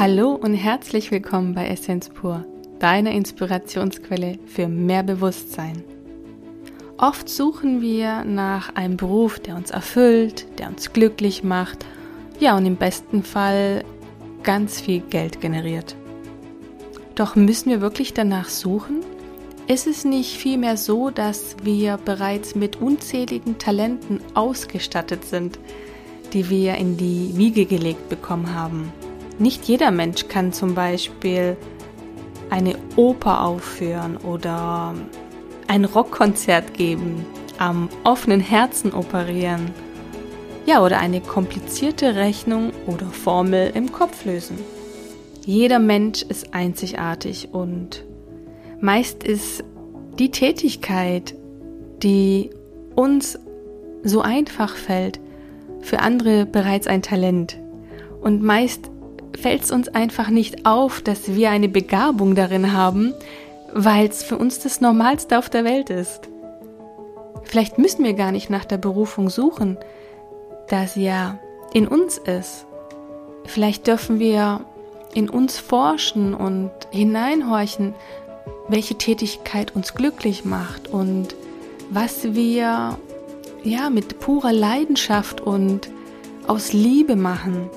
Hallo und herzlich willkommen bei Essenz Pur, deiner Inspirationsquelle für mehr Bewusstsein. Oft suchen wir nach einem Beruf, der uns erfüllt, der uns glücklich macht, ja und im besten Fall ganz viel Geld generiert. Doch müssen wir wirklich danach suchen? Ist es nicht vielmehr so, dass wir bereits mit unzähligen Talenten ausgestattet sind, die wir in die Wiege gelegt bekommen haben? Nicht jeder Mensch kann zum Beispiel eine Oper aufführen oder ein Rockkonzert geben, am offenen Herzen operieren, ja, oder eine komplizierte Rechnung oder Formel im Kopf lösen. Jeder Mensch ist einzigartig und meist ist die Tätigkeit, die uns so einfach fällt, für andere bereits ein Talent. Und meist fällt es uns einfach nicht auf, dass wir eine Begabung darin haben, weil es für uns das Normalste auf der Welt ist. Vielleicht müssen wir gar nicht nach der Berufung suchen, da sie ja in uns ist. Vielleicht dürfen wir in uns forschen und hineinhorchen, welche Tätigkeit uns glücklich macht und was wir ja mit purer Leidenschaft und aus Liebe machen.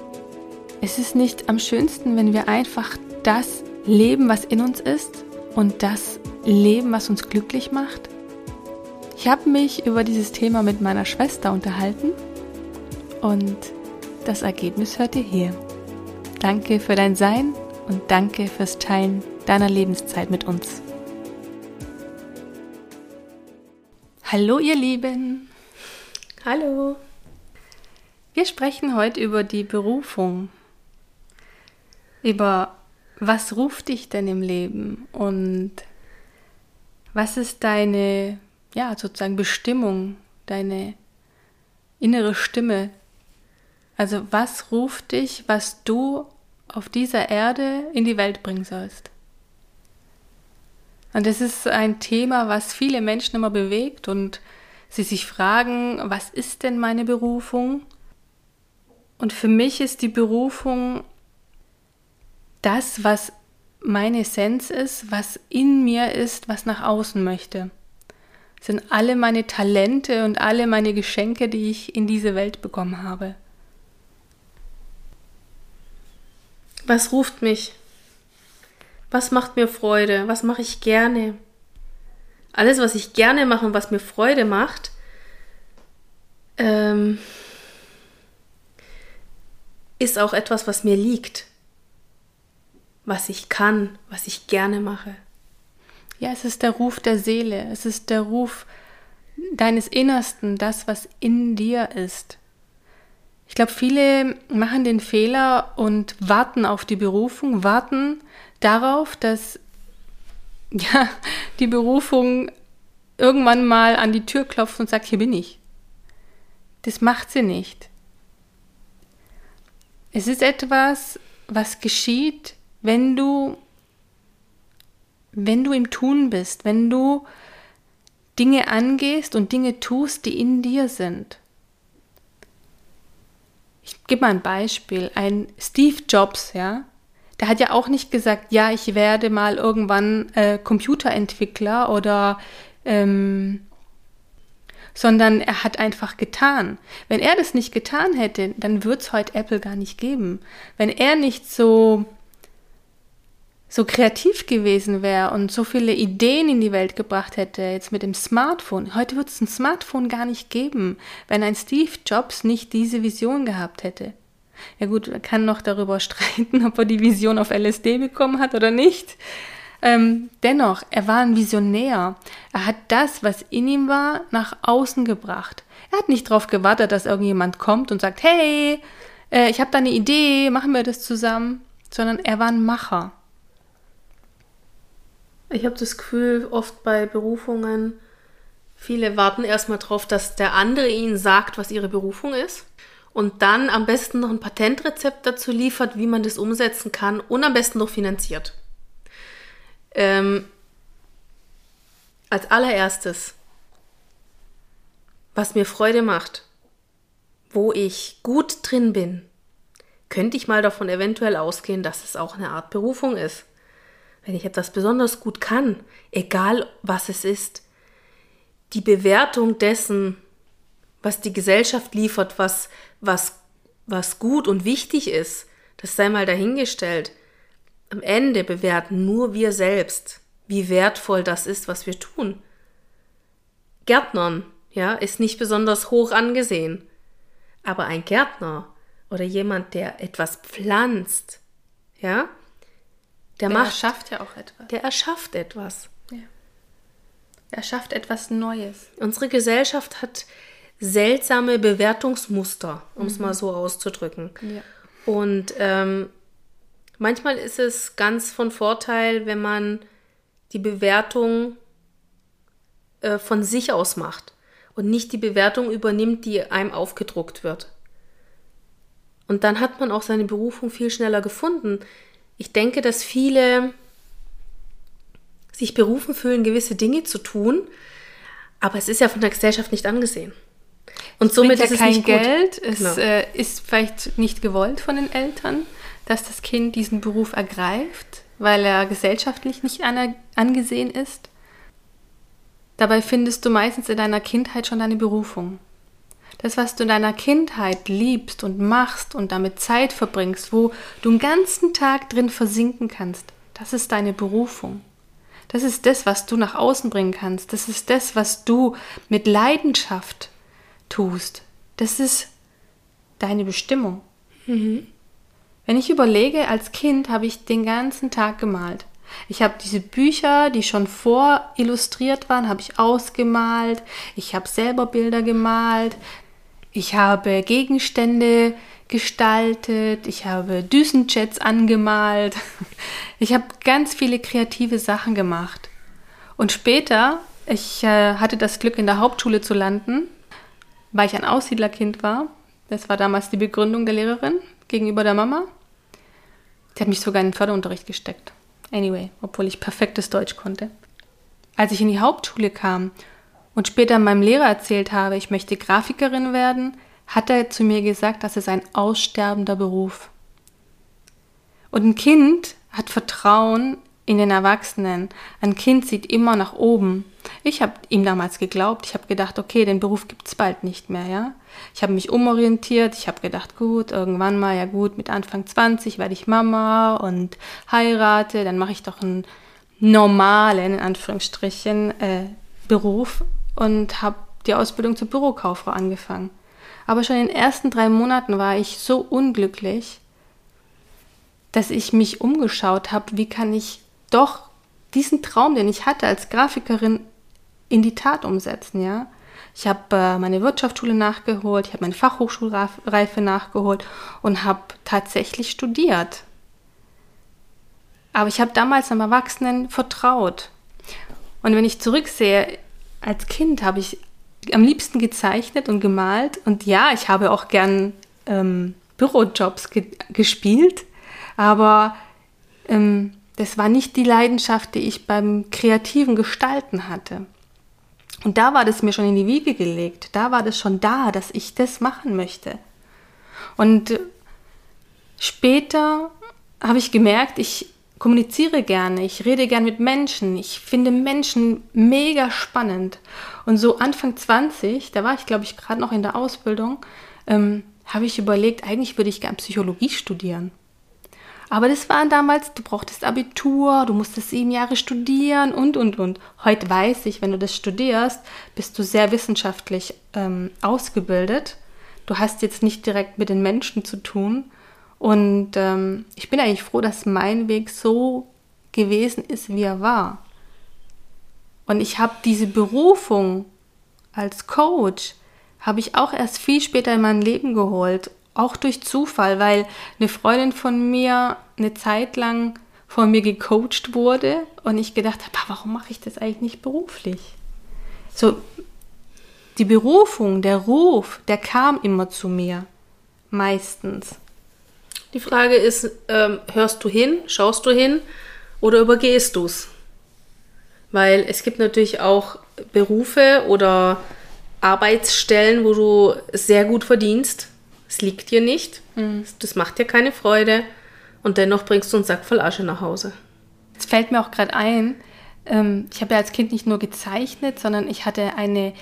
Es ist nicht am schönsten, wenn wir einfach das leben, was in uns ist und das leben, was uns glücklich macht? Ich habe mich über dieses Thema mit meiner Schwester unterhalten und das Ergebnis hört ihr hier. Danke für dein Sein und danke fürs Teilen deiner Lebenszeit mit uns. Hallo ihr Lieben. Hallo. Wir sprechen heute über die Berufung über was ruft dich denn im Leben und was ist deine, ja, sozusagen Bestimmung, deine innere Stimme. Also was ruft dich, was du auf dieser Erde in die Welt bringen sollst. Und das ist ein Thema, was viele Menschen immer bewegt und sie sich fragen, was ist denn meine Berufung? Und für mich ist die Berufung das, was meine Essenz ist, was in mir ist, was nach außen möchte. Das sind alle meine Talente und alle meine Geschenke, die ich in diese Welt bekommen habe. Was ruft mich? Was macht mir Freude? Was mache ich gerne? Alles, was ich gerne mache und was mir Freude macht, ähm, ist auch etwas, was mir liegt was ich kann, was ich gerne mache. Ja, es ist der Ruf der Seele, es ist der Ruf deines Innersten, das, was in dir ist. Ich glaube, viele machen den Fehler und warten auf die Berufung, warten darauf, dass ja, die Berufung irgendwann mal an die Tür klopft und sagt, hier bin ich. Das macht sie nicht. Es ist etwas, was geschieht, wenn du, wenn du im Tun bist, wenn du Dinge angehst und Dinge tust, die in dir sind. Ich gebe mal ein Beispiel. Ein Steve Jobs, ja, der hat ja auch nicht gesagt, ja, ich werde mal irgendwann äh, Computerentwickler oder ähm, sondern er hat einfach getan. Wenn er das nicht getan hätte, dann würde es heute Apple gar nicht geben. Wenn er nicht so so kreativ gewesen wäre und so viele Ideen in die Welt gebracht hätte, jetzt mit dem Smartphone. Heute wird es ein Smartphone gar nicht geben, wenn ein Steve Jobs nicht diese Vision gehabt hätte. Ja gut, man kann noch darüber streiten, ob er die Vision auf LSD bekommen hat oder nicht. Ähm, dennoch, er war ein Visionär. Er hat das, was in ihm war, nach außen gebracht. Er hat nicht darauf gewartet, dass irgendjemand kommt und sagt, hey, äh, ich habe da eine Idee, machen wir das zusammen, sondern er war ein Macher. Ich habe das Gefühl, oft bei Berufungen, viele warten erstmal drauf, dass der andere ihnen sagt, was ihre Berufung ist. Und dann am besten noch ein Patentrezept dazu liefert, wie man das umsetzen kann und am besten noch finanziert. Ähm, als allererstes, was mir Freude macht, wo ich gut drin bin, könnte ich mal davon eventuell ausgehen, dass es auch eine Art Berufung ist. Wenn ich etwas besonders gut kann, egal was es ist, die Bewertung dessen, was die Gesellschaft liefert, was, was, was gut und wichtig ist, das sei mal dahingestellt. Am Ende bewerten nur wir selbst, wie wertvoll das ist, was wir tun. Gärtnern, ja, ist nicht besonders hoch angesehen. Aber ein Gärtner oder jemand, der etwas pflanzt, ja, der, der macht. erschafft ja auch etwas. Der erschafft etwas. Ja. Er schafft etwas Neues. Unsere Gesellschaft hat seltsame Bewertungsmuster, um es mhm. mal so auszudrücken. Ja. Und ähm, manchmal ist es ganz von Vorteil, wenn man die Bewertung äh, von sich aus macht und nicht die Bewertung übernimmt, die einem aufgedruckt wird. Und dann hat man auch seine Berufung viel schneller gefunden. Ich denke, dass viele sich berufen fühlen, gewisse Dinge zu tun, aber es ist ja von der Gesellschaft nicht angesehen. Und somit ja ist es kein nicht Geld. Gut. Es genau. äh, ist vielleicht nicht gewollt von den Eltern, dass das Kind diesen Beruf ergreift, weil er gesellschaftlich nicht angesehen ist. Dabei findest du meistens in deiner Kindheit schon deine Berufung. Das, was du in deiner Kindheit liebst und machst und damit Zeit verbringst, wo du den ganzen Tag drin versinken kannst, das ist deine Berufung. Das ist das, was du nach außen bringen kannst. Das ist das, was du mit Leidenschaft tust. Das ist deine Bestimmung. Mhm. Wenn ich überlege, als Kind habe ich den ganzen Tag gemalt. Ich habe diese Bücher, die schon vorillustriert waren, habe ich ausgemalt. Ich habe selber Bilder gemalt. Ich habe Gegenstände gestaltet. Ich habe Düsenjets angemalt. Ich habe ganz viele kreative Sachen gemacht. Und später, ich äh, hatte das Glück, in der Hauptschule zu landen, weil ich ein Aussiedlerkind war. Das war damals die Begründung der Lehrerin gegenüber der Mama. Die hat mich sogar in den Förderunterricht gesteckt. Anyway, obwohl ich perfektes Deutsch konnte. Als ich in die Hauptschule kam und später meinem Lehrer erzählt habe, ich möchte Grafikerin werden, hat er zu mir gesagt, das ist ein aussterbender Beruf. Und ein Kind hat Vertrauen in den Erwachsenen. Ein Kind sieht immer nach oben. Ich habe ihm damals geglaubt. Ich habe gedacht, okay, den Beruf gibt es bald nicht mehr, ja. Ich habe mich umorientiert. Ich habe gedacht, gut, irgendwann mal, ja gut, mit Anfang 20 werde ich Mama und heirate. Dann mache ich doch einen normalen, in Anführungsstrichen, äh, Beruf und habe die Ausbildung zur Bürokauffrau angefangen. Aber schon in den ersten drei Monaten war ich so unglücklich, dass ich mich umgeschaut habe, wie kann ich doch diesen Traum, den ich hatte als Grafikerin, in die Tat umsetzen, ja. Ich habe äh, meine Wirtschaftsschule nachgeholt, ich habe meine Fachhochschulreife nachgeholt und habe tatsächlich studiert. Aber ich habe damals einem Erwachsenen vertraut. Und wenn ich zurücksehe, als Kind habe ich am liebsten gezeichnet und gemalt. Und ja, ich habe auch gern ähm, Bürojobs ge gespielt, aber ähm, das war nicht die Leidenschaft, die ich beim kreativen Gestalten hatte. Und da war das mir schon in die Wiege gelegt. Da war das schon da, dass ich das machen möchte. Und später habe ich gemerkt, ich kommuniziere gerne, ich rede gern mit Menschen, ich finde Menschen mega spannend. Und so Anfang 20, da war ich glaube ich gerade noch in der Ausbildung, ähm, habe ich überlegt, eigentlich würde ich gern Psychologie studieren. Aber das war damals, du brauchtest Abitur, du musstest sieben Jahre studieren und, und, und. Heute weiß ich, wenn du das studierst, bist du sehr wissenschaftlich ähm, ausgebildet. Du hast jetzt nicht direkt mit den Menschen zu tun, und ähm, ich bin eigentlich froh, dass mein Weg so gewesen ist, wie er war. Und ich habe diese Berufung als Coach, habe ich auch erst viel später in mein Leben geholt. Auch durch Zufall, weil eine Freundin von mir eine Zeit lang von mir gecoacht wurde und ich gedacht habe, warum mache ich das eigentlich nicht beruflich? So, die Berufung, der Ruf, der kam immer zu mir. Meistens. Die Frage ist, ähm, hörst du hin, schaust du hin oder übergehst du es? Weil es gibt natürlich auch Berufe oder Arbeitsstellen, wo du sehr gut verdienst, Es liegt dir nicht. Mhm. Das macht dir keine Freude. Und dennoch bringst du einen Sack voll Asche nach Hause. Es fällt mir auch gerade ein, ähm, ich habe ja als Kind nicht nur gezeichnet, sondern ich hatte eine,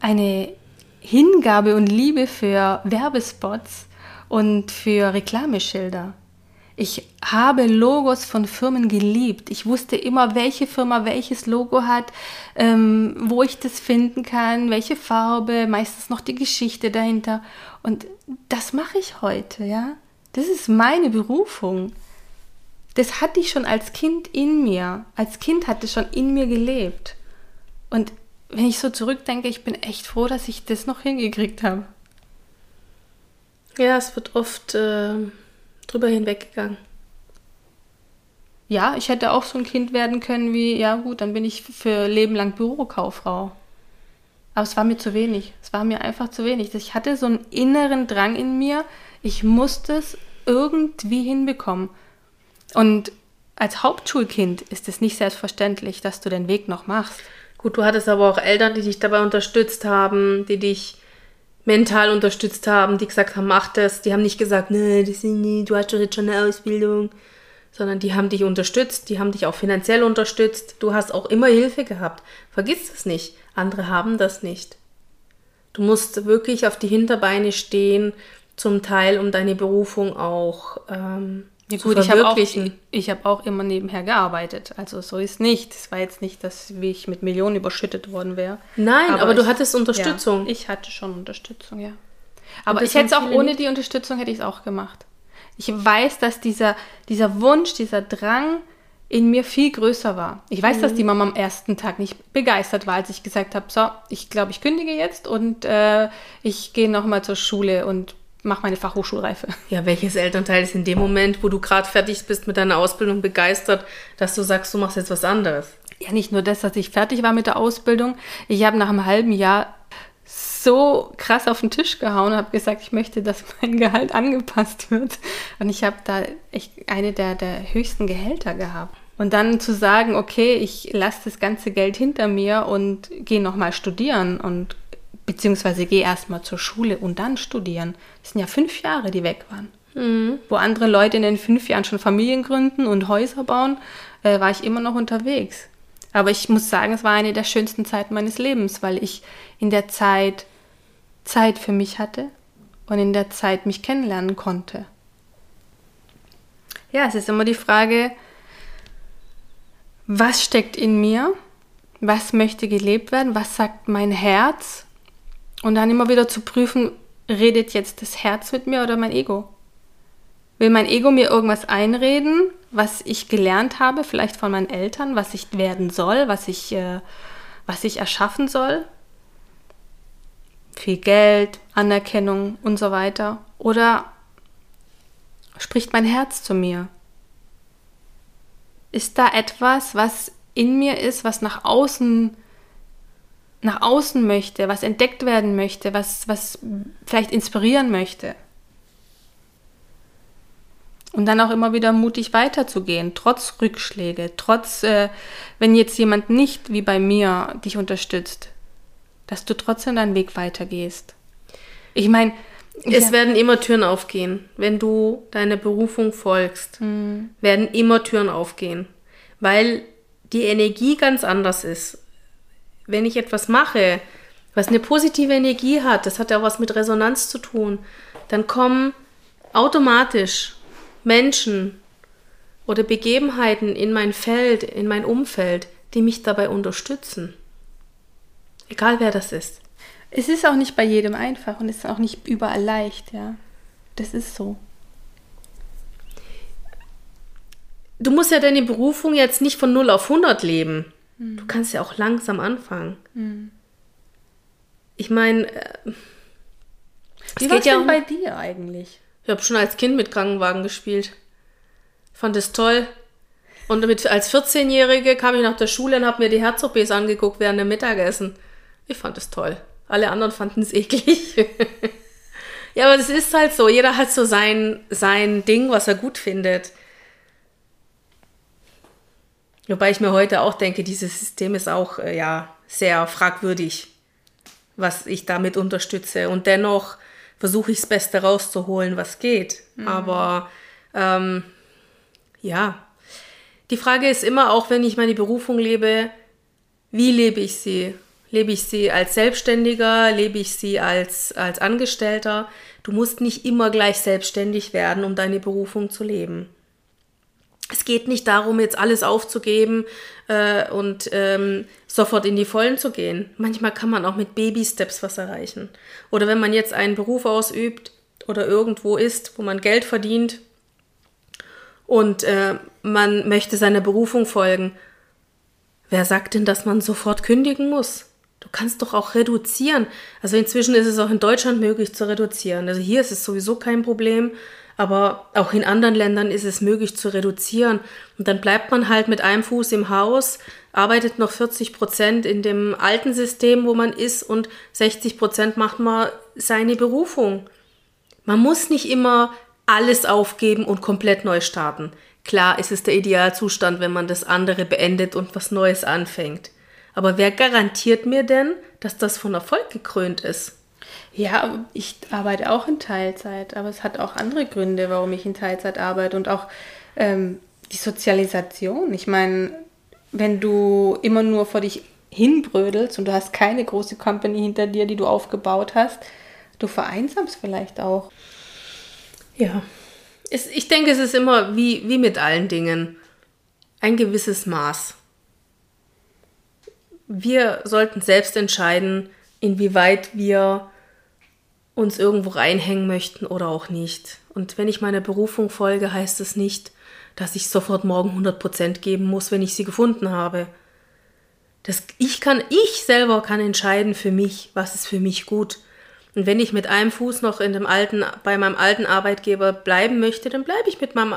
eine Hingabe und Liebe für Werbespots und für Reklameschilder. Ich habe Logos von Firmen geliebt. Ich wusste immer, welche Firma welches Logo hat, ähm, wo ich das finden kann, welche Farbe, meistens noch die Geschichte dahinter. Und das mache ich heute, ja. Das ist meine Berufung. Das hatte ich schon als Kind in mir. Als Kind hatte es schon in mir gelebt. Und wenn ich so zurückdenke, ich bin echt froh, dass ich das noch hingekriegt habe. Ja, es wird oft äh, drüber hinweggegangen. Ja, ich hätte auch so ein Kind werden können wie, ja gut, dann bin ich für Leben lang Bürokauffrau. Aber es war mir zu wenig. Es war mir einfach zu wenig. Ich hatte so einen inneren Drang in mir. Ich musste es irgendwie hinbekommen. Und als Hauptschulkind ist es nicht selbstverständlich, dass du den Weg noch machst. Gut, du hattest aber auch Eltern, die dich dabei unterstützt haben, die dich mental unterstützt haben, die gesagt haben, mach das. Die haben nicht gesagt, nee, das nie, du hast doch jetzt schon eine Ausbildung, sondern die haben dich unterstützt, die haben dich auch finanziell unterstützt. Du hast auch immer Hilfe gehabt. Vergiss das nicht. Andere haben das nicht. Du musst wirklich auf die Hinterbeine stehen, zum Teil, um deine Berufung auch ähm, Ja zu gut, ich habe auch, ich hab auch immer nebenher gearbeitet. Also so ist nicht. Es war jetzt nicht, dass wie ich mit Millionen überschüttet worden wäre. Nein, aber, du ich- hattest Unterstützung. Ja, ich hatte schon Unterstützung, ja. Aber ich hätte es auch ohne die Unterstützung hätte ich es auch gemacht. Ich weiß, dass dieser, dieser Wunsch, dieser Drang in mir viel größer war. Ich weiß, Mhm. dass die Mama am ersten Tag nicht begeistert war, als ich gesagt habe, so, ich glaube, ich kündige jetzt und äh, ich gehe nochmal zur Schule und mache meine Fachhochschulreife. Ja, welches Elternteil ist in dem Moment, wo du gerade fertig bist mit deiner Ausbildung, begeistert, dass du sagst, du machst jetzt was anderes? Ja, nicht nur das, dass ich fertig war mit der Ausbildung. Ich habe nach einem halben Jahr so krass auf den Tisch gehauen und habe gesagt, ich möchte, dass mein Gehalt angepasst wird. Und ich habe da echt eine der, der höchsten Gehälter gehabt. Und dann zu sagen, okay, ich lasse das ganze Geld hinter mir und gehe nochmal studieren und beziehungsweise gehe erstmal zur Schule und dann studieren. Das sind ja fünf Jahre, die weg waren. Wo andere Leute in den fünf Jahren schon Familien gründen und Häuser bauen, äh, war ich immer noch unterwegs. Aber ich muss sagen, es war eine der schönsten Zeiten meines Lebens, weil ich in der Zeit Zeit für mich hatte und in der Zeit mich kennenlernen konnte. Ja, es ist immer die Frage, was steckt in mir? Was möchte gelebt werden? Was sagt mein Herz? Und dann immer wieder zu prüfen, redet jetzt das Herz mit mir oder mein Ego? Will mein Ego mir irgendwas einreden, was ich gelernt habe, vielleicht von meinen Eltern, was ich werden soll, was ich, äh, was ich erschaffen soll? Viel Geld, Anerkennung und so weiter. Oder spricht mein Herz zu mir? Ist da etwas, was in mir ist, was nach außen nach außen möchte, was entdeckt werden möchte, was, was vielleicht inspirieren möchte? Und dann auch immer wieder mutig weiterzugehen, trotz Rückschläge, trotz, äh, wenn jetzt jemand nicht wie bei mir dich unterstützt, dass du trotzdem deinen Weg weitergehst. Ich meine, Es ja, werden immer Türen aufgehen. Wenn du deiner Berufung folgst, werden immer Türen aufgehen. Weil die Energie ganz anders ist. Wenn ich etwas mache, was eine positive Energie hat, das hat ja auch was mit Resonanz zu tun, dann kommen automatisch Menschen oder Begebenheiten in mein Feld, in mein Umfeld, die mich dabei unterstützen. Egal wer das ist. es ist auch nicht bei jedem einfach und es ist auch nicht überall leicht, ja. Das ist so. du musst ja deine Berufung jetzt nicht von 0 auf 100 leben. Du kannst ja auch langsam anfangen. Ich meine, äh, Wie es war geht ja denn um, bei dir eigentlich? Ich habe schon als Kind mit Krankenwagen gespielt. Fand es toll. Und mit, als 14-Jährige kam ich nach der Schule und habe mir die Herz-OPs angeguckt während dem Mittagessen. Ich fand es toll. Alle anderen fanden es eklig. ja, aber das ist halt so. Jeder hat so sein, sein Ding, was er gut findet. Wobei ich mir heute auch denke, dieses System ist auch äh, ja sehr fragwürdig, was ich damit unterstütze. Und dennoch versuche ich das Beste rauszuholen, was geht. Mhm. Aber ähm, ja, die Frage ist immer auch, wenn ich meine Berufung lebe, wie lebe ich sie? Lebe ich sie als Selbstständiger? Lebe ich sie als, als Angestellter? Du musst nicht immer gleich selbstständig werden, um deine Berufung zu leben. Es geht nicht darum, jetzt alles aufzugeben äh, und ähm, sofort in die Vollen zu gehen. Manchmal kann man auch mit Baby-Steps was erreichen. Oder wenn man jetzt einen Beruf ausübt oder irgendwo ist, wo man Geld verdient und äh, man möchte seiner Berufung folgen, wer sagt denn, dass man sofort kündigen muss? Du kannst doch auch reduzieren. Also inzwischen ist es auch in Deutschland möglich zu reduzieren. Also hier ist es sowieso kein Problem, aber auch in anderen Ländern ist es möglich zu reduzieren. Und dann bleibt man halt mit einem Fuß im Haus, arbeitet noch 40 Prozent in dem alten System, wo man ist, und 60 Prozent macht man seine Berufung. Man muss nicht immer alles aufgeben und komplett neu starten. Klar ist es der Idealzustand, wenn man das andere beendet und was Neues anfängt. Aber wer garantiert mir denn, dass das von Erfolg gekrönt ist? Ja, ich arbeite auch in Teilzeit, aber es hat auch andere Gründe, warum ich in Teilzeit arbeite und auch ähm, die Sozialisation. Ich meine, wenn du immer nur vor dich hinbrödelst und du hast keine große Company hinter dir, die du aufgebaut hast, du vereinsamst vielleicht auch. Ja, es, ich denke, es ist immer wie, wie mit allen Dingen ein gewisses Maß wir sollten selbst entscheiden, inwieweit wir uns irgendwo reinhängen möchten oder auch nicht. Und wenn ich meiner Berufung folge, heißt es nicht, dass ich sofort morgen 100% geben muss, wenn ich sie gefunden habe. Das, ich kann, ich selber kann entscheiden für mich, was ist für mich gut. Und wenn ich mit einem Fuß noch in dem alten, bei meinem alten Arbeitgeber bleiben möchte, dann bleibe ich mit meinem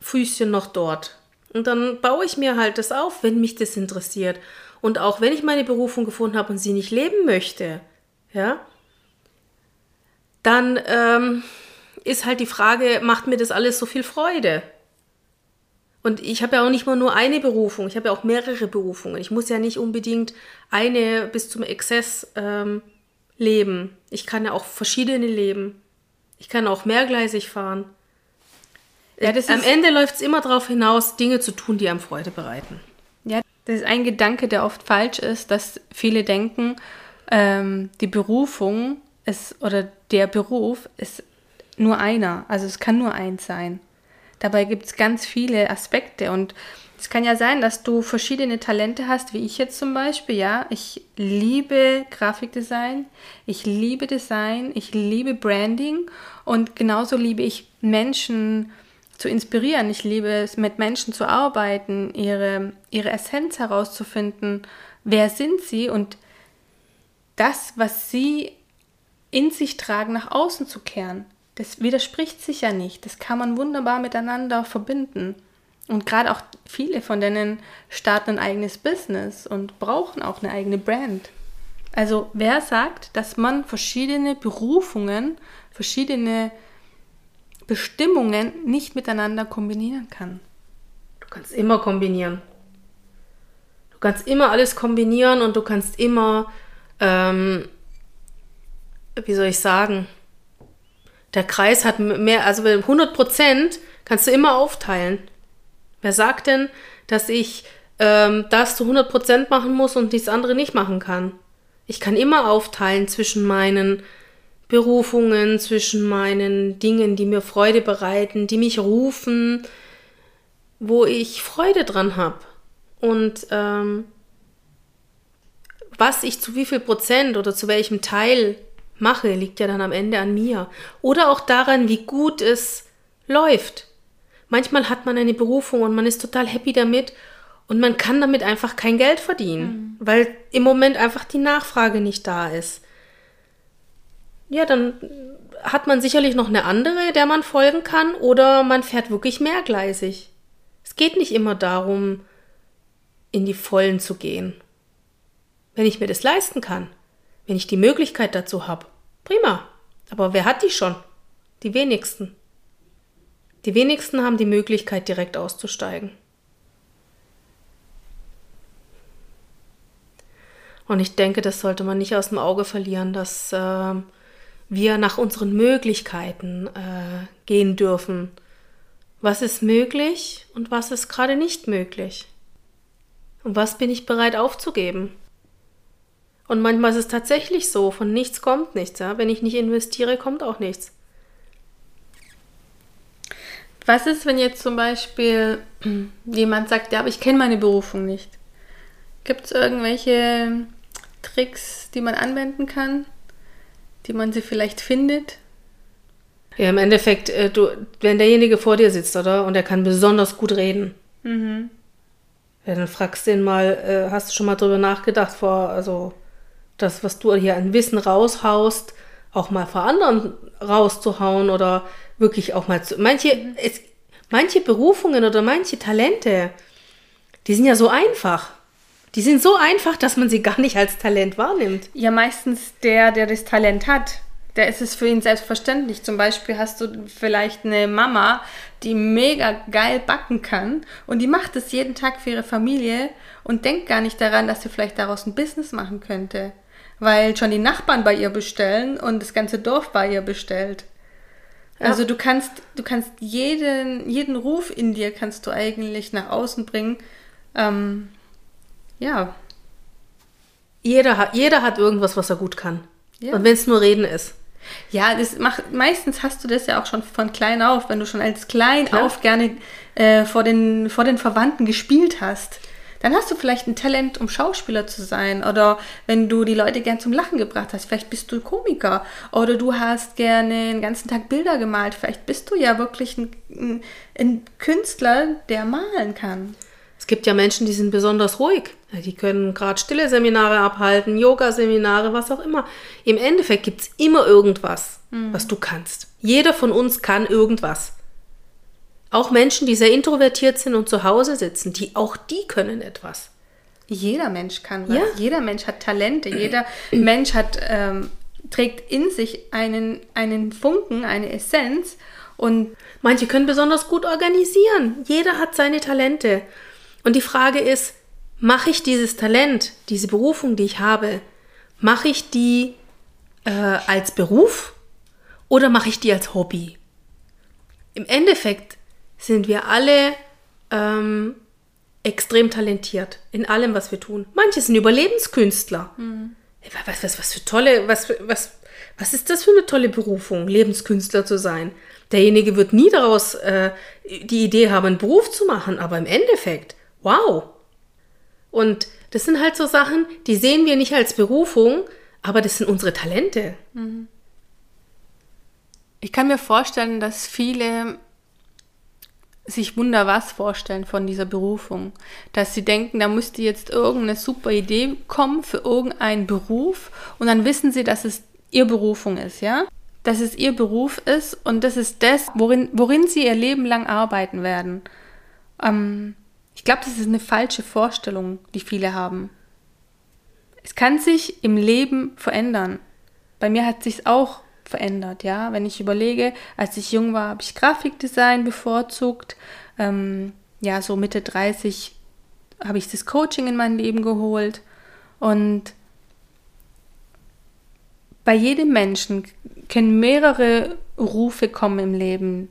Füßchen noch dort. Und dann baue ich mir halt das auf, wenn mich das interessiert. Und auch wenn ich meine Berufung gefunden habe und sie nicht leben möchte, ja, dann ähm, ist halt die Frage, macht mir das alles so viel Freude? Und ich habe ja auch nicht mal nur eine Berufung, ich habe ja auch mehrere Berufungen. Ich muss ja nicht unbedingt eine bis zum Exzess ähm, leben. Ich kann ja auch verschiedene leben. Ich kann auch mehrgleisig fahren. Ja, Am Ende läuft es immer darauf hinaus, Dinge zu tun, die einem Freude bereiten. Das ist ein Gedanke, der oft falsch ist, dass viele denken, ähm, die Berufung ist oder der Beruf ist nur einer. Also es kann nur eins sein. Dabei gibt es ganz viele Aspekte und es kann ja sein, dass du verschiedene Talente hast, wie ich jetzt zum Beispiel. Ja, ich liebe Grafikdesign, ich liebe Design, ich liebe Branding und genauso liebe ich Menschen zu inspirieren. Ich liebe es, mit Menschen zu arbeiten, ihre, ihre Essenz herauszufinden. Wer sind sie und das, was sie in sich tragen, nach außen zu kehren. Das widerspricht sich ja nicht. Das kann man wunderbar miteinander verbinden. Und gerade auch viele von denen starten ein eigenes Business und brauchen auch eine eigene Brand. Also wer sagt, dass man verschiedene Berufungen, verschiedene Bestimmungen nicht miteinander kombinieren kann. Du kannst immer kombinieren. Du kannst immer alles kombinieren und du kannst immer, ähm, wie soll ich sagen, der Kreis hat mehr, also 100 Prozent kannst du immer aufteilen. Wer sagt denn, dass ich ähm, das zu 100 Prozent machen muss und nichts andere nicht machen kann? Ich kann immer aufteilen zwischen meinen Berufungen, zwischen meinen Dingen, die mir Freude bereiten, die mich rufen, wo ich Freude dran habe. Und ähm, was ich zu wie viel Prozent oder zu welchem Teil mache, liegt ja dann am Ende an mir. Oder auch daran, wie gut es läuft. Manchmal hat man eine Berufung und man ist total happy damit und man kann damit einfach kein Geld verdienen, mhm. weil im Moment einfach die Nachfrage nicht da ist ja, dann hat man sicherlich noch eine andere, der man folgen kann, oder man fährt wirklich mehrgleisig. Es geht nicht immer darum, in die Vollen zu gehen. Wenn ich mir das leisten kann, wenn ich die Möglichkeit dazu habe, prima. Aber wer hat die schon? Die wenigsten. Die wenigsten haben die Möglichkeit, direkt auszusteigen. Und ich denke, das sollte man nicht aus dem Auge verlieren, dass äh, wir nach unseren Möglichkeiten äh, gehen dürfen. Was ist möglich und was ist gerade nicht möglich? Und was bin ich bereit aufzugeben? Und manchmal ist es tatsächlich so, von nichts kommt nichts. Ja? Wenn ich nicht investiere, kommt auch nichts. Was ist, wenn jetzt zum Beispiel jemand sagt, ja, aber ich kenne meine Berufung nicht? Gibt es irgendwelche Tricks, die man anwenden kann, die man sie vielleicht findet? Ja, im Endeffekt, äh, du, wenn derjenige vor dir sitzt, oder? Und er kann besonders gut reden. Mhm. Ja, dann fragst du ihn mal, äh, hast du schon mal drüber nachgedacht, vor, also das, was du hier an Wissen raushaust, auch mal vor anderen rauszuhauen oder wirklich auch mal zu. Manche, es, manche Berufungen oder manche Talente, die sind ja so einfach. Die sind so einfach, dass man sie gar nicht als Talent wahrnimmt. Ja, meistens der, der das Talent hat. Der ist es für ihn selbstverständlich. Zum Beispiel hast du vielleicht eine Mama, die mega geil backen kann und die macht es jeden Tag für ihre Familie und denkt gar nicht daran, dass sie vielleicht daraus ein Business machen könnte. Weil schon die Nachbarn bei ihr bestellen und das ganze Dorf bei ihr bestellt. Ja. Also du kannst, du kannst jeden, jeden Ruf in dir kannst du eigentlich nach außen bringen. Ähm, ja. Jeder hat, jeder hat irgendwas, was er gut kann. Ja. Und wenn es nur Reden ist. Ja, das macht, meistens hast du das ja auch schon von klein auf, wenn du schon als klein Klar. auf gerne äh, vor, den, vor den Verwandten gespielt hast. Dann hast du vielleicht ein Talent, um Schauspieler zu sein. Oder wenn du die Leute gern zum Lachen gebracht hast, vielleicht bist du Komiker. Oder du hast gerne den ganzen Tag Bilder gemalt. Vielleicht bist du ja wirklich ein, ein, ein Künstler, der malen kann. Es gibt ja Menschen, die sind besonders ruhig. Die können gerade stille Seminare abhalten, Yoga-Seminare, was auch immer. Im Endeffekt gibt es immer irgendwas, mhm. was du kannst. Jeder von uns kann irgendwas. Auch Menschen, die sehr introvertiert sind und zu Hause sitzen, die auch die können etwas. Jeder Mensch kann was. Ja. Jeder Mensch hat Talente. Jeder Mensch hat, ähm, trägt in sich einen, einen Funken, eine Essenz. Und manche können besonders gut organisieren. Jeder hat seine Talente. Und die Frage ist, mache ich dieses Talent, diese Berufung, die ich habe, mache ich die äh, als Beruf oder mache ich die als Hobby? Im Endeffekt sind wir alle ähm, extrem talentiert in allem, was wir tun. Manche sind Überlebenskünstler. Mhm. Was, was, was für tolle, was, was, was ist das für eine tolle Berufung, Lebenskünstler zu sein? Derjenige wird nie daraus äh, die Idee haben, einen Beruf zu machen, aber im Endeffekt wow. Und das sind halt so Sachen, die sehen wir nicht als Berufung, aber das sind unsere Talente. Mhm. Ich kann mir vorstellen, dass viele sich wunder was vorstellen von dieser Berufung. Dass sie denken, da müsste jetzt irgendeine super Idee kommen für irgendeinen Beruf und dann wissen sie, dass es ihr Berufung ist, ja? Dass es ihr Beruf ist und das ist das, worin, worin sie ihr Leben lang arbeiten werden. Ähm, ich glaube, das ist eine falsche Vorstellung, die viele haben. Es kann sich im Leben verändern. Bei mir hat sich auch verändert, ja. Wenn ich überlege, als ich jung war, habe ich Grafikdesign bevorzugt. Ähm, ja, so Mitte 30 habe ich das Coaching in mein Leben geholt. Und bei jedem Menschen können mehrere Rufe kommen im Leben.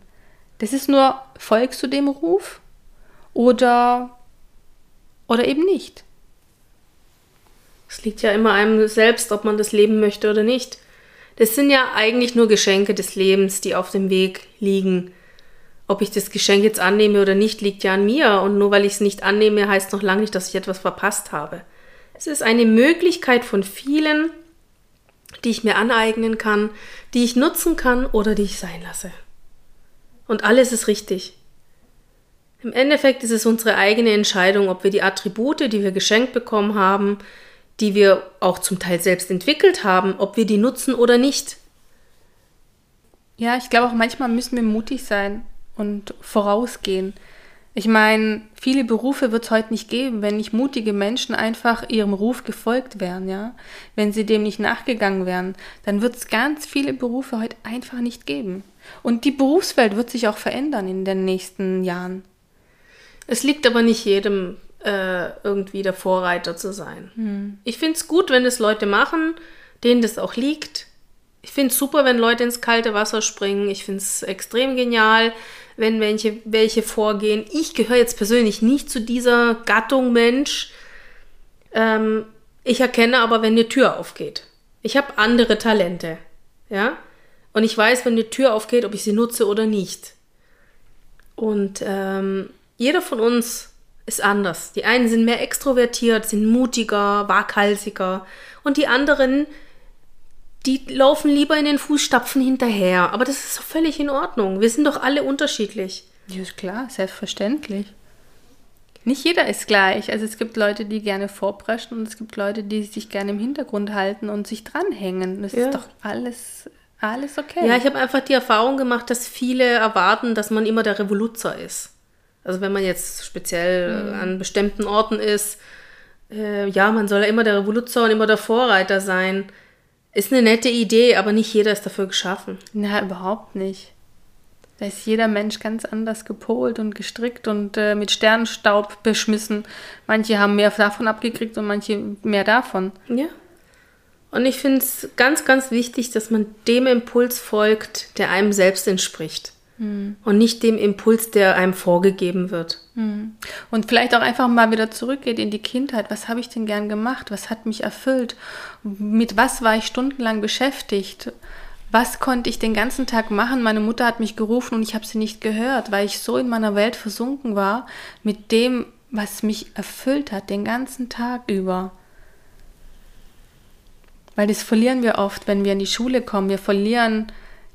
Das ist nur, folgst du dem Ruf oder, oder eben nicht. Es liegt ja immer einem selbst, ob man das leben möchte oder nicht. Das sind ja eigentlich nur Geschenke des Lebens, die auf dem Weg liegen. Ob ich das Geschenk jetzt annehme oder nicht, liegt ja an mir. Und nur weil ich es nicht annehme, heißt noch lange nicht, dass ich etwas verpasst habe. Es ist eine Möglichkeit von vielen, die ich mir aneignen kann, die ich nutzen kann oder die ich sein lasse. Und alles ist richtig. Im Endeffekt ist es unsere eigene Entscheidung, ob wir die Attribute, die wir geschenkt bekommen haben, die wir auch zum Teil selbst entwickelt haben, ob wir die nutzen oder nicht. Ja, ich glaube auch manchmal müssen wir mutig sein und vorausgehen. Ich meine, viele Berufe wird es heute nicht geben, wenn nicht mutige Menschen einfach ihrem Ruf gefolgt wären, ja. Wenn sie dem nicht nachgegangen wären, dann wird es ganz viele Berufe heute einfach nicht geben. Und die Berufswelt wird sich auch verändern in den nächsten Jahren. Es liegt aber nicht jedem äh, irgendwie der Vorreiter zu sein. Hm. Ich finde es gut, wenn es Leute machen, denen das auch liegt. Ich finde es super, wenn Leute ins kalte Wasser springen. Ich finde es extrem genial, wenn welche, welche vorgehen. Ich gehöre jetzt persönlich nicht zu dieser Gattung Mensch. Ähm, ich erkenne aber, wenn eine Tür aufgeht. Ich habe andere Talente. Ja? Und ich weiß, wenn eine Tür aufgeht, ob ich sie nutze oder nicht. Und ähm, jeder von uns ist anders. Die einen sind mehr extrovertiert, sind mutiger, waghalsiger. Und die anderen, die laufen lieber in den Fußstapfen hinterher. Aber das ist doch völlig in Ordnung. Wir sind doch alle unterschiedlich. Ja, ist klar, selbstverständlich. Nicht jeder ist gleich. Also es gibt Leute, die gerne vorpreschen und es gibt Leute, die sich gerne im Hintergrund halten und sich dranhängen. Das ja. ist doch alles, alles okay. Ja, ich habe einfach die Erfahrung gemacht, dass viele erwarten, dass man immer der Revoluzer ist. Also wenn man jetzt speziell mhm. an bestimmten Orten ist, äh, ja, man soll ja immer der Revoluzer und immer der Vorreiter sein. Ist eine nette Idee, aber nicht jeder ist dafür geschaffen. Na, überhaupt nicht. Da ist jeder Mensch ganz anders gepolt und gestrickt und äh, mit Sternenstaub beschmissen. Manche haben mehr davon abgekriegt und manche mehr davon. Ja. Und ich finde es ganz, ganz wichtig, dass man dem Impuls folgt, der einem selbst entspricht. Mhm. Und nicht dem Impuls, der einem vorgegeben wird. Mhm. Und vielleicht auch einfach mal wieder zurückgeht in die Kindheit. Was habe ich denn gern gemacht? Was hat mich erfüllt? Mit was war ich stundenlang beschäftigt? was konnte ich den ganzen Tag machen? Meine Mutter hat mich gerufen und ich habe sie nicht gehört, weil ich so in meiner Welt versunken war mit dem, was mich erfüllt hat, den ganzen Tag über. Weil das verlieren wir oft, wenn wir in die Schule kommen. Wir verlieren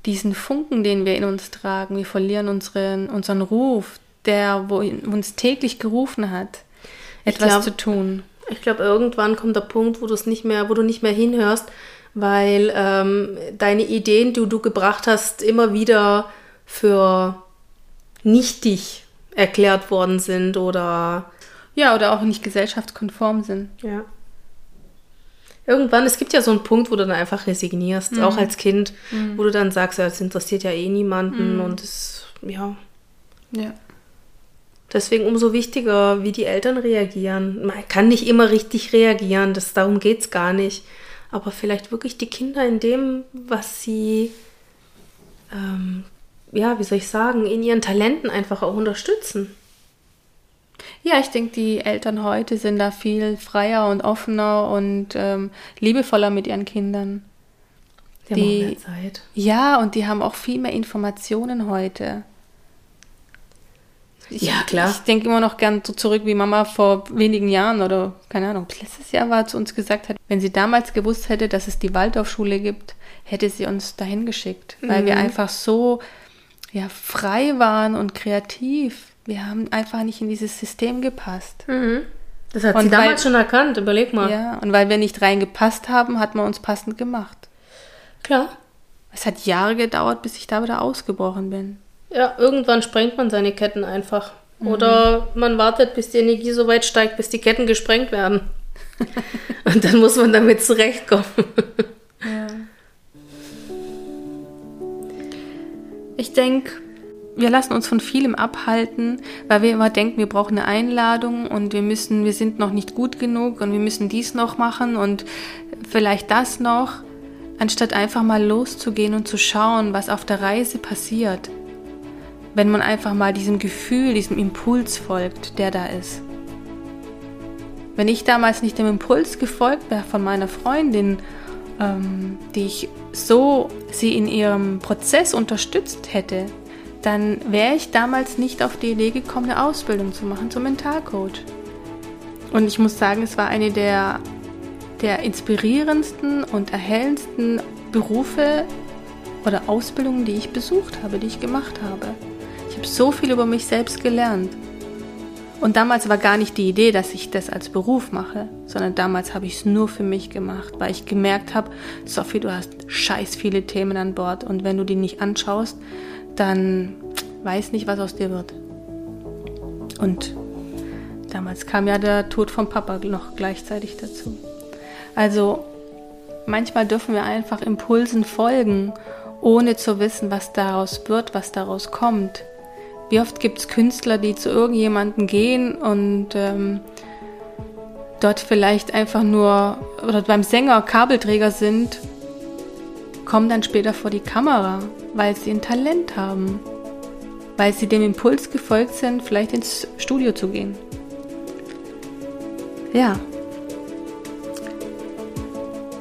diesen Funken, den wir in uns tragen. Wir verlieren unseren, unseren Ruf, der wo uns täglich gerufen hat, etwas glaub, zu tun. Ich glaube, irgendwann kommt der Punkt, wo du es nicht mehr, wo du nicht mehr hinhörst, weil ähm, deine Ideen, die du gebracht hast, immer wieder für nichtig erklärt worden sind oder ja oder auch nicht gesellschaftskonform sind. Ja. Irgendwann, es gibt ja so einen Punkt, wo du dann einfach resignierst, mhm. auch als Kind, mhm. wo du dann sagst, ja, das interessiert ja eh niemanden mhm. und es, ja. Ja. Deswegen umso wichtiger, wie die Eltern reagieren. Man kann nicht immer richtig reagieren, das, darum geht es gar nicht aber vielleicht wirklich die Kinder in dem, was sie, ähm, ja, wie soll ich sagen, in ihren Talenten einfach auch unterstützen. Ja, ich denke, die Eltern heute sind da viel freier und offener und ähm, liebevoller mit ihren Kindern. Die, die haben mehr Zeit. Ja, und die haben auch viel mehr Informationen heute. Ich, ja, klar. Ich denke immer noch gern so zurück, wie Mama vor wenigen Jahren oder keine Ahnung, letztes Jahr war, zu uns gesagt hat, wenn sie damals gewusst hätte, dass es die Waldorfschule gibt, hätte sie uns dahin geschickt, mhm. weil wir mhm. einfach so ja, frei waren und kreativ. Wir haben einfach nicht in dieses System gepasst. Mhm. Das hat und sie damals weil, schon erkannt, überleg mal. Ja, und weil wir nicht reingepasst haben, hat man uns passend gemacht. Klar. Es hat Jahre gedauert, bis ich da wieder ausgebrochen bin. Ja, irgendwann sprengt man seine Ketten einfach. Mhm. Oder man wartet, bis die Energie so weit steigt, bis die Ketten gesprengt werden. Und dann muss man damit zurechtkommen. ja. Ich denke, wir lassen uns von vielem abhalten, weil wir immer denken, wir brauchen eine Einladung und wir müssen, wir sind noch nicht gut genug und wir müssen dies noch machen und vielleicht das noch, anstatt einfach mal loszugehen und zu schauen, was auf der Reise passiert wenn man einfach mal diesem Gefühl, diesem Impuls folgt, der da ist. Wenn ich damals nicht dem Impuls gefolgt wäre von meiner Freundin, ähm, die ich so sie in ihrem Prozess unterstützt hätte, dann wäre ich damals nicht auf die Idee gekommen, eine Ausbildung zu machen zum Mentalcoach. Und ich muss sagen, es war eine der, der inspirierendsten und erhellendsten Berufe oder Ausbildungen, die ich besucht habe, die ich gemacht habe. Ich habe so viel über mich selbst gelernt. Und damals war gar nicht die Idee, dass ich das als Beruf mache, sondern damals habe ich es nur für mich gemacht, weil ich gemerkt habe, Sophie, du hast scheiß viele Themen an Bord und wenn du die nicht anschaust, dann weiß nicht, was aus dir wird. Und damals kam ja der Tod vom Papa noch gleichzeitig dazu. Also manchmal dürfen wir einfach Impulsen folgen, ohne zu wissen, was daraus wird, was daraus kommt. Wie oft gibt es Künstler, die zu irgendjemandem gehen und ähm, dort vielleicht einfach nur oder beim Sänger Kabelträger sind kommen dann später vor die Kamera, weil sie ein Talent haben, weil sie dem Impuls gefolgt sind, vielleicht ins Studio zu gehen. Ja.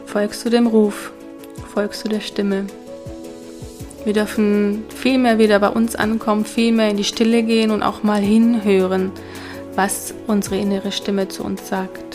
Folgst du dem Ruf, folgst du der Stimme. Wir dürfen viel mehr wieder bei uns ankommen, viel mehr in die Stille gehen und auch mal hinhören, was unsere innere Stimme zu uns sagt.